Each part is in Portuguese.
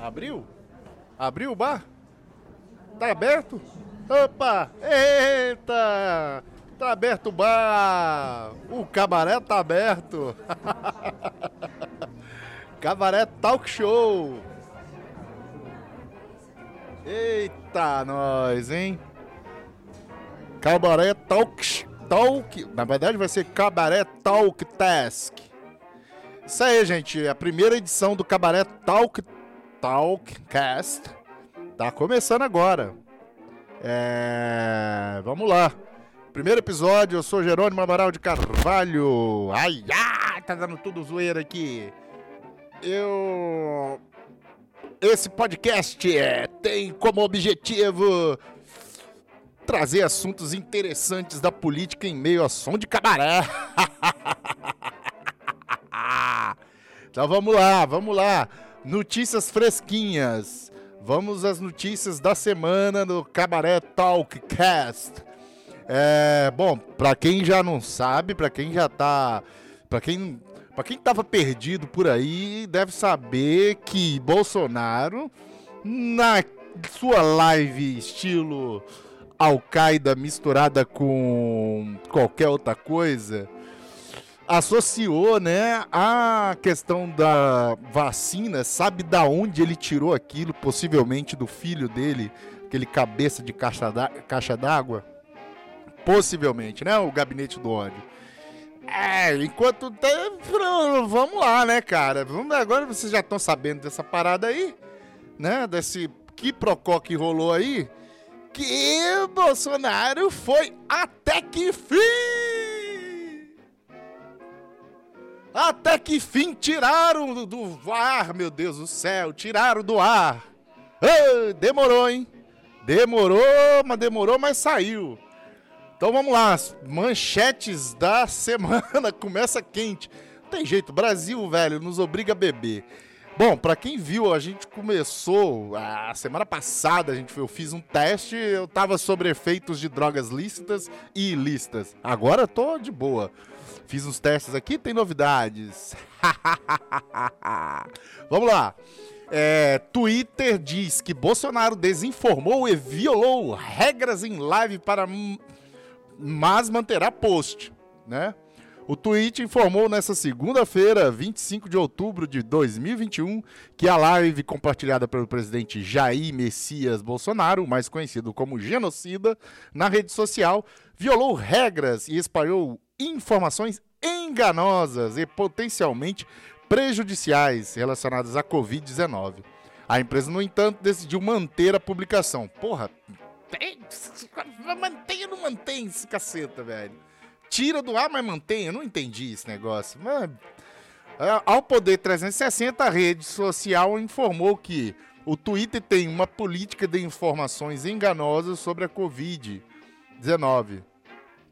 Abriu? Abriu o bar? Tá aberto? Opa! Eita! Tá aberto o bar! O cabaré tá aberto! cabaré Talk Show! Eita, nós, hein? Cabaré Talk Talk. Na verdade, vai ser Cabaré Talk Task. Isso aí, gente. A primeira edição do Cabaré Talk Talkcast tá começando agora. É... Vamos lá. Primeiro episódio, eu sou Jerônimo Amaral de Carvalho. Ai, ai, tá dando tudo zoeira aqui. Eu. Esse podcast é, tem como objetivo trazer assuntos interessantes da política em meio a som de cabaré. então vamos lá, vamos lá. Notícias fresquinhas. Vamos às notícias da semana no Cabaré Talkcast. É, bom, para quem já não sabe, para quem já tá, para quem, para quem tava perdido por aí, deve saber que Bolsonaro na sua live estilo Al-Qaeda misturada com qualquer outra coisa, associou, né, a questão da vacina, sabe da onde ele tirou aquilo, possivelmente do filho dele, aquele cabeça de caixa d'água? Possivelmente, né, o gabinete do ódio. É, enquanto tem, vamos lá, né, cara? Agora vocês já estão sabendo dessa parada aí, né, desse que procó que rolou aí, que Bolsonaro foi até que fim até que fim tiraram do, do ar, meu Deus do céu, tiraram do ar. Ah, demorou, hein? Demorou, mas demorou, mas saiu. Então vamos lá, manchetes da semana, começa quente. Não tem jeito, Brasil, velho, nos obriga a beber. Bom, para quem viu, a gente começou a semana passada, a gente eu fiz um teste, eu tava sobre efeitos de drogas lícitas e ilícitas. Agora tô de boa. Fiz uns testes aqui, tem novidades. Vamos lá. É, Twitter diz que Bolsonaro desinformou e violou regras em live para mas manterá post, né? O tweet informou nesta segunda-feira, 25 de outubro de 2021, que a live compartilhada pelo presidente Jair Messias Bolsonaro, mais conhecido como genocida, na rede social, violou regras e espalhou informações enganosas e potencialmente prejudiciais relacionadas à Covid-19. A empresa, no entanto, decidiu manter a publicação. Porra, mantém ou não mantém esse caceta, velho? Tira do ar, mas mantém? Eu não entendi esse negócio. É, ao Poder 360, a rede social informou que o Twitter tem uma política de informações enganosas sobre a Covid-19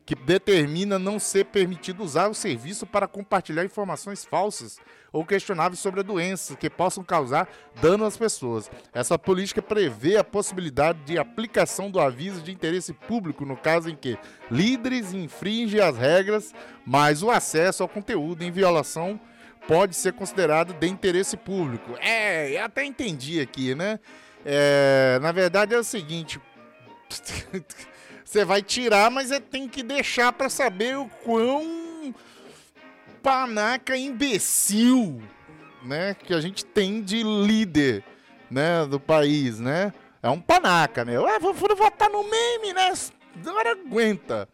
que determina não ser permitido usar o serviço para compartilhar informações falsas ou questionáveis sobre a doença que possam causar dano às pessoas. Essa política prevê a possibilidade de aplicação do aviso de interesse público no caso em que líderes infringem as regras, mas o acesso ao conteúdo em violação pode ser considerado de interesse público. É, até entendi aqui, né? É, na verdade é o seguinte. Você vai tirar, mas é, tem que deixar para saber o quão panaca imbecil, né, que a gente tem de líder, né, do país, né? É um panaca, meu. Ah, vou, vou votar no meme, né? Agora aguenta.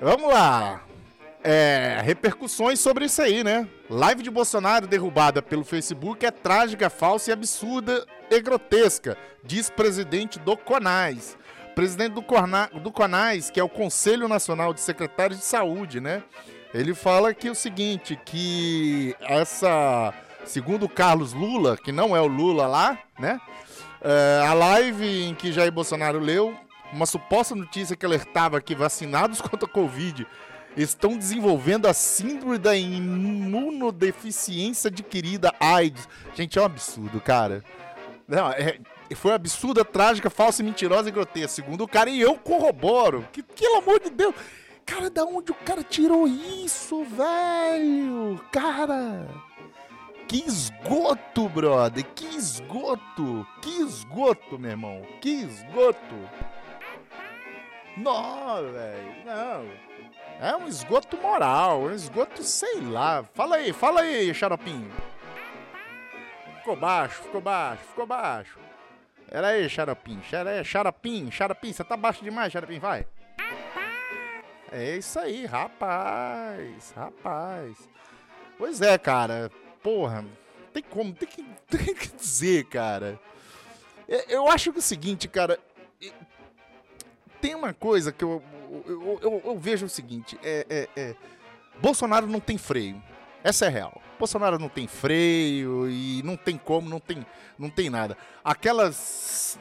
Vamos lá. É, repercussões sobre isso aí, né? Live de Bolsonaro derrubada pelo Facebook é trágica, falsa e absurda e grotesca, diz presidente do CONAS presidente do, Corna, do CONAS, que é o Conselho Nacional de Secretários de Saúde, né? Ele fala que o seguinte, que essa, segundo o Carlos Lula, que não é o Lula lá, né? É, a live em que Jair Bolsonaro leu uma suposta notícia que alertava que vacinados contra a Covid estão desenvolvendo a síndrome da imunodeficiência adquirida AIDS. Gente, é um absurdo, cara. Não, é, foi absurda, trágica, falsa, mentirosa e grotesca, segundo o cara. E eu corroboro. Que, pelo amor de Deus. Cara, da onde o cara tirou isso, velho? Cara. Que esgoto, brother. Que esgoto! Que esgoto, meu irmão! Que esgoto! Não, velho, não. É um esgoto moral, um esgoto, sei lá. Fala aí, fala aí, xaropinho. Ficou baixo, ficou baixo, ficou baixo. Era aí, xaropinho, era aí, xaropinho, xaropinho, você tá baixo demais, xaropinho, vai. É isso aí, rapaz, rapaz. Pois é, cara, porra, tem como, tem que, tem que dizer, cara. Eu acho que é o seguinte, cara, tem uma coisa que eu, eu, eu, eu vejo o seguinte: é, é, é, Bolsonaro não tem freio. Essa é real. Bolsonaro não tem freio e não tem como, não tem, não tem nada. Aquelas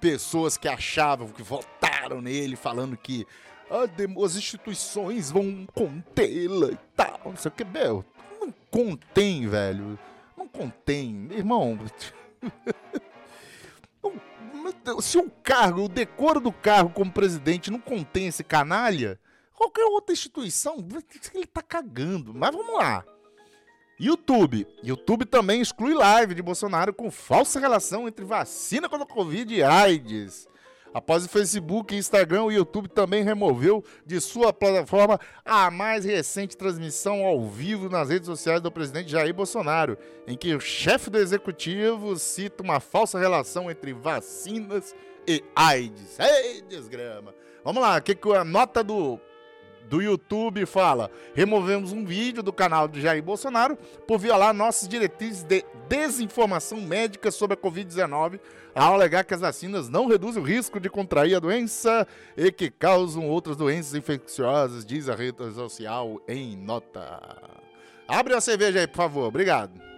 pessoas que achavam, que votaram nele, falando que ah, as instituições vão contê-la e tal, não sei o que, meu, não contém, velho. Não contém. Irmão. se o cargo, o decoro do cargo como presidente não contém esse canalha, qualquer outra instituição, ele tá cagando. Mas vamos lá. YouTube. YouTube também exclui live de Bolsonaro com falsa relação entre vacina contra Covid e AIDS. Após o Facebook, Instagram, o YouTube também removeu de sua plataforma a mais recente transmissão ao vivo nas redes sociais do presidente Jair Bolsonaro, em que o chefe do executivo cita uma falsa relação entre vacinas e AIDS. Ei, desgrama! Vamos lá, que, que a nota do do YouTube fala: removemos um vídeo do canal de Jair Bolsonaro por violar nossas diretrizes de desinformação médica sobre a Covid-19, ao alegar que as vacinas não reduzem o risco de contrair a doença e que causam outras doenças infecciosas, diz a rede social em nota. Abre a cerveja aí, por favor. Obrigado.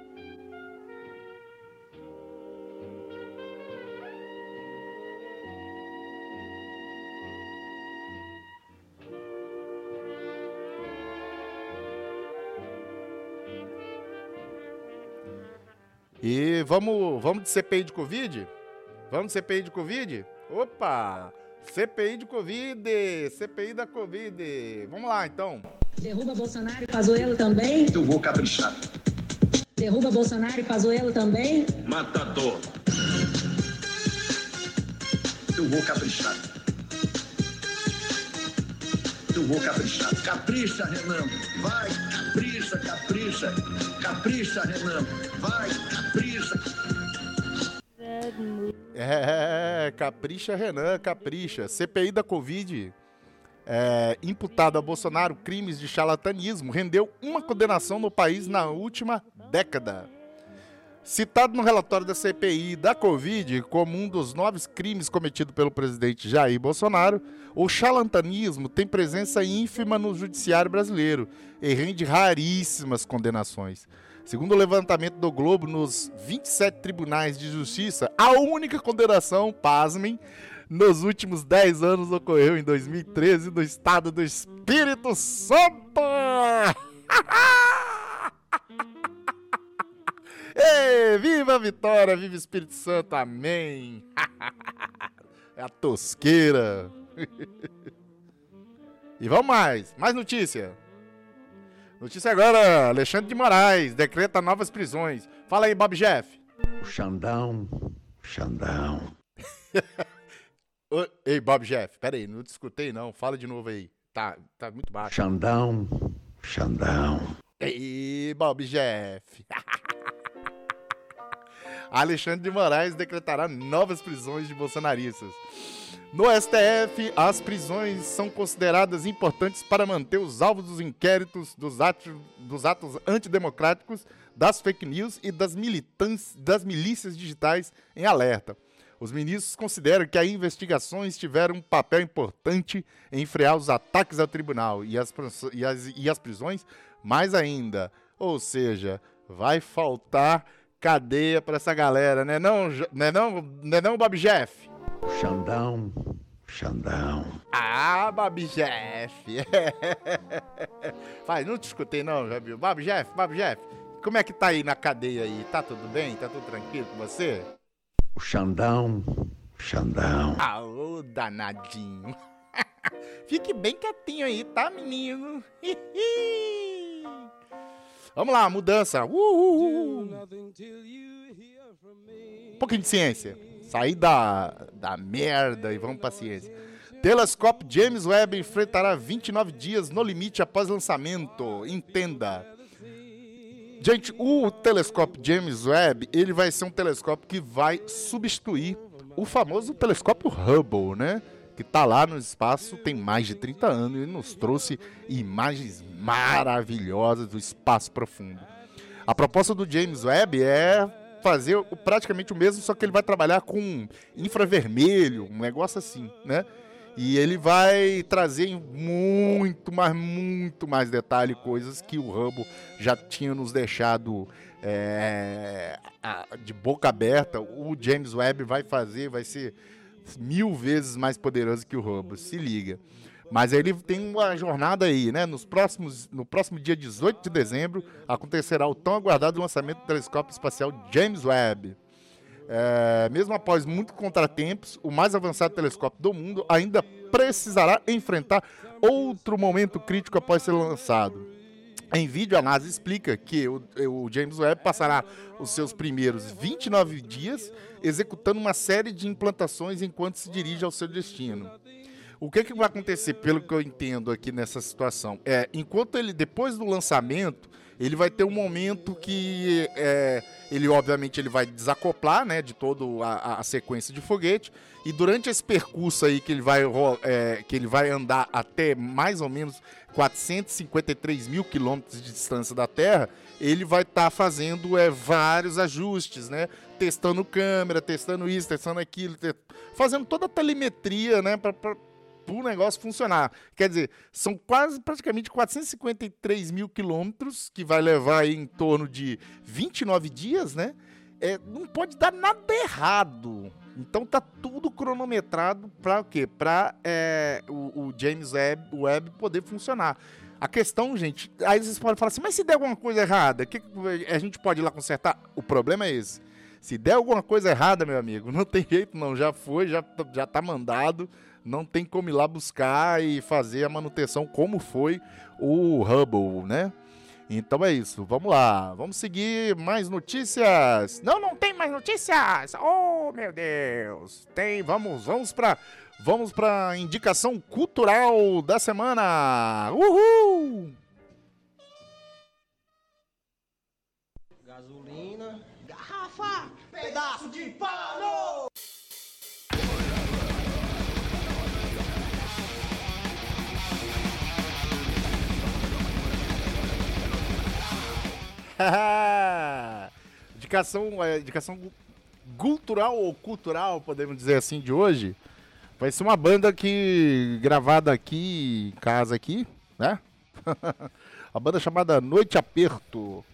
E vamos, vamos de CPI de Covid? Vamos de CPI de Covid? Opa! CPI de Covid! CPI da Covid! Vamos lá, então. Derruba Bolsonaro e Pazuello também? Eu vou caprichar. Derruba Bolsonaro e Pazuello também? Matador. Eu vou caprichar. Eu vou caprichar. Capricha, Renan. Vai, capricha, capricha. Capricha, Renan. Vai, capricha. É, capricha, Renan, capricha. CPI da Covid, é, imputado a Bolsonaro crimes de charlatanismo, rendeu uma condenação no país na última década. Citado no relatório da CPI da Covid como um dos nove crimes cometidos pelo presidente Jair Bolsonaro, o charlatanismo tem presença ínfima no judiciário brasileiro e rende raríssimas condenações. Segundo o levantamento do Globo, nos 27 tribunais de justiça, a única condenação, pasmem, nos últimos 10 anos ocorreu em 2013 no estado do Espírito Santo! Ei, viva a vitória, viva o Espírito Santo, amém! é a tosqueira! e vamos mais, mais notícia! Notícia agora, Alexandre de Moraes decreta novas prisões. Fala aí, Bob Jeff. O Xandão, Xandão. Ei, Bob Jeff, pera aí, não discutei não, fala de novo aí. Tá, tá muito baixo. Xandão, Xandão. Ei, Bob Jeff. Alexandre de Moraes decretará novas prisões de bolsonaristas. No STF, as prisões são consideradas importantes para manter os alvos dos inquéritos, dos atos, dos atos antidemocráticos, das fake news e das, das milícias digitais em alerta. Os ministros consideram que as investigações tiveram um papel importante em frear os ataques ao tribunal e as, e as, e as prisões mais ainda. Ou seja, vai faltar cadeia para essa galera, né não, né não, né não, Bob Jeff? Xandão, Xandão. Ah, Bob Jeff. Vai, não te escutei não, já viu? Bob Jeff, Bob Jeff, como é que tá aí na cadeia aí? Tá tudo bem? Tá tudo tranquilo com você? O Xandão, Xandão. Ah, ô danadinho. Fique bem quietinho aí, tá, menino? Vamos lá, mudança. Uh, uh, uh. pouquinho de ciência. Sair da, da merda e vamos pra ciência. Telescópio James Webb enfrentará 29 dias no limite após lançamento. Entenda. Gente, o telescópio James Webb, ele vai ser um telescópio que vai substituir o famoso telescópio Hubble, né? Que tá lá no espaço tem mais de 30 anos e nos trouxe imagens maravilhosas do espaço profundo. A proposta do James Webb é fazer praticamente o mesmo, só que ele vai trabalhar com infravermelho, um negócio assim, né? E ele vai trazer muito, mas muito mais detalhe coisas que o Hubble já tinha nos deixado é, de boca aberta. O James Webb vai fazer, vai ser mil vezes mais poderoso que o Hubble, se liga. Mas ele tem uma jornada aí, né? Nos próximos, no próximo dia 18 de dezembro acontecerá o tão aguardado lançamento do telescópio espacial James Webb. É, mesmo após muitos contratempos, o mais avançado telescópio do mundo ainda precisará enfrentar outro momento crítico após ser lançado. Em vídeo, a NASA explica que o, o James Webb passará os seus primeiros 29 dias executando uma série de implantações enquanto se dirige ao seu destino. O que, que vai acontecer, pelo que eu entendo aqui nessa situação? É, enquanto ele, depois do lançamento, ele vai ter um momento que é, ele, obviamente, ele vai desacoplar, né, de toda a, sequência de foguete, e durante esse percurso aí que ele vai, é, que ele vai andar até mais ou menos 453 mil quilômetros de distância da Terra, ele vai estar fazendo é, vários ajustes, né? Testando câmera, testando isso, testando aquilo, te- fazendo toda a telemetria, né? Para o negócio funcionar. Quer dizer, são quase praticamente 453 mil quilômetros, que vai levar em torno de 29 dias, né? É, não pode dar nada errado. Então tá tudo cronometrado para o quê? Para o, o James Webb, poder funcionar. A questão, gente, aí vocês podem falar assim, mas se der alguma coisa errada, que a gente pode ir lá consertar? O problema é esse. Se der alguma coisa errada, meu amigo, não tem jeito não, já foi, já, já tá mandado, não tem como ir lá buscar e fazer a manutenção como foi o Hubble, né? Então é isso, vamos lá, vamos seguir mais notícias. Não, não tem mais notícias. Oh, meu Deus. Tem, vamos, vamos para vamos para indicação cultural da semana. Uhul! Gasolina. Garrafa! Pedaço de pano! indicação, é, indicação cultural ou cultural, podemos dizer assim, de hoje. Vai ser uma banda que gravada aqui em casa aqui, né? a banda chamada Noite Aperto.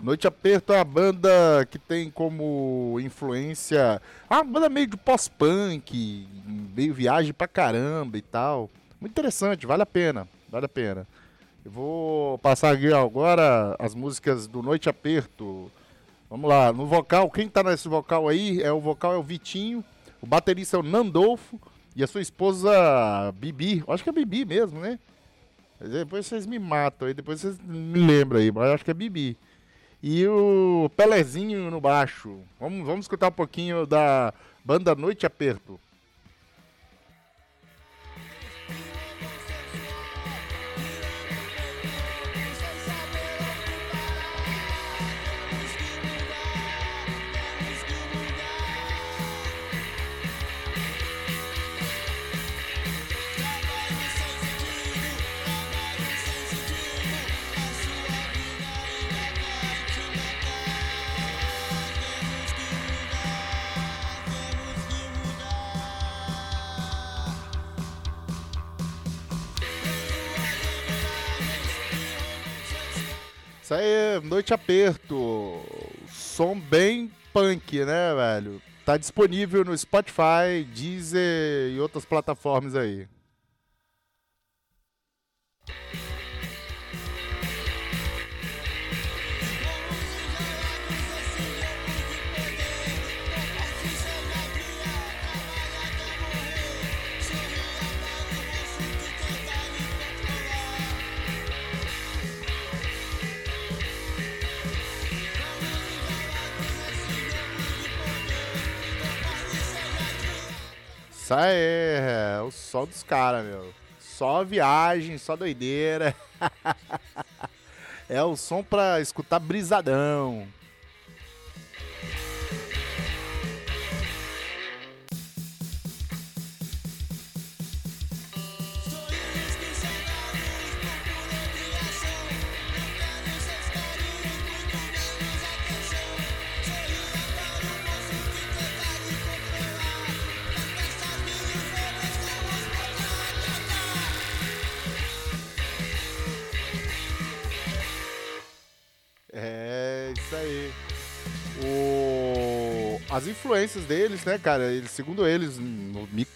Noite Aperto é uma banda que tem como influência ah, banda meio de pós-punk, meio viagem pra caramba e tal. Muito interessante, vale a pena, vale a pena. Eu vou passar aqui agora as músicas do Noite Aperto. Vamos lá, no vocal, quem tá nesse vocal aí é o vocal é o Vitinho, o baterista é o Nandolfo e a sua esposa Bibi. Acho que é Bibi mesmo, né? Depois vocês me matam aí, depois vocês me lembram aí, mas acho que é Bibi. E o Pelezinho no baixo. Vamos, vamos escutar um pouquinho da banda Noite Aperto. Isso aí, Noite Aperto. Som bem punk, né, velho? Tá disponível no Spotify, Deezer e outras plataformas aí. Isso aí, é o som dos caras, meu. Só viagem, só doideira. é o som pra escutar brisadão. É, isso aí. O... As influências deles, né, cara? Eles, segundo eles, me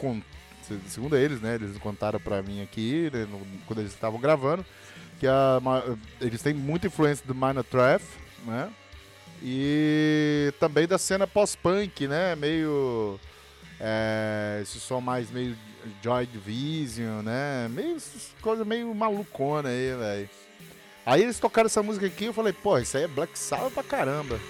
segundo eles, né, eles contaram pra mim aqui, né, no- quando eles estavam gravando, que a, eles têm muita influência do Minor Threat, né? E também da cena pós-punk, né? Meio. É, esse som mais meio Joy Division, né? Meio coisas meio malucona aí, velho. Aí eles tocaram essa música aqui eu falei, pô, isso aí é Black Sabbath pra caramba.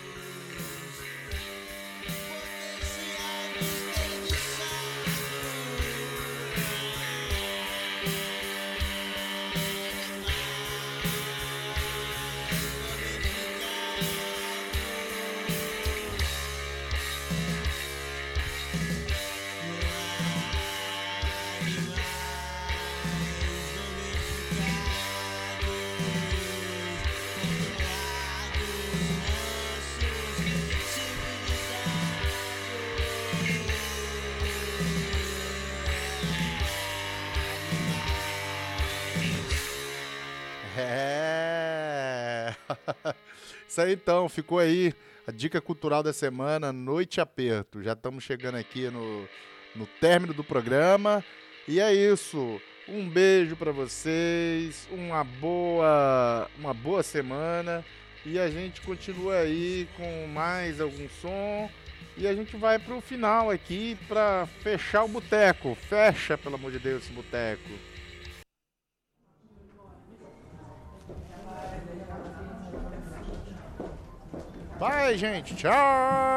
Isso aí então, ficou aí a dica cultural da semana, Noite Aperto. Já estamos chegando aqui no, no término do programa. E é isso. Um beijo para vocês, uma boa, uma boa semana e a gente continua aí com mais algum som e a gente vai pro final aqui para fechar o boteco. Fecha, pelo amor de Deus, esse boteco. Vai, gente. Tchau.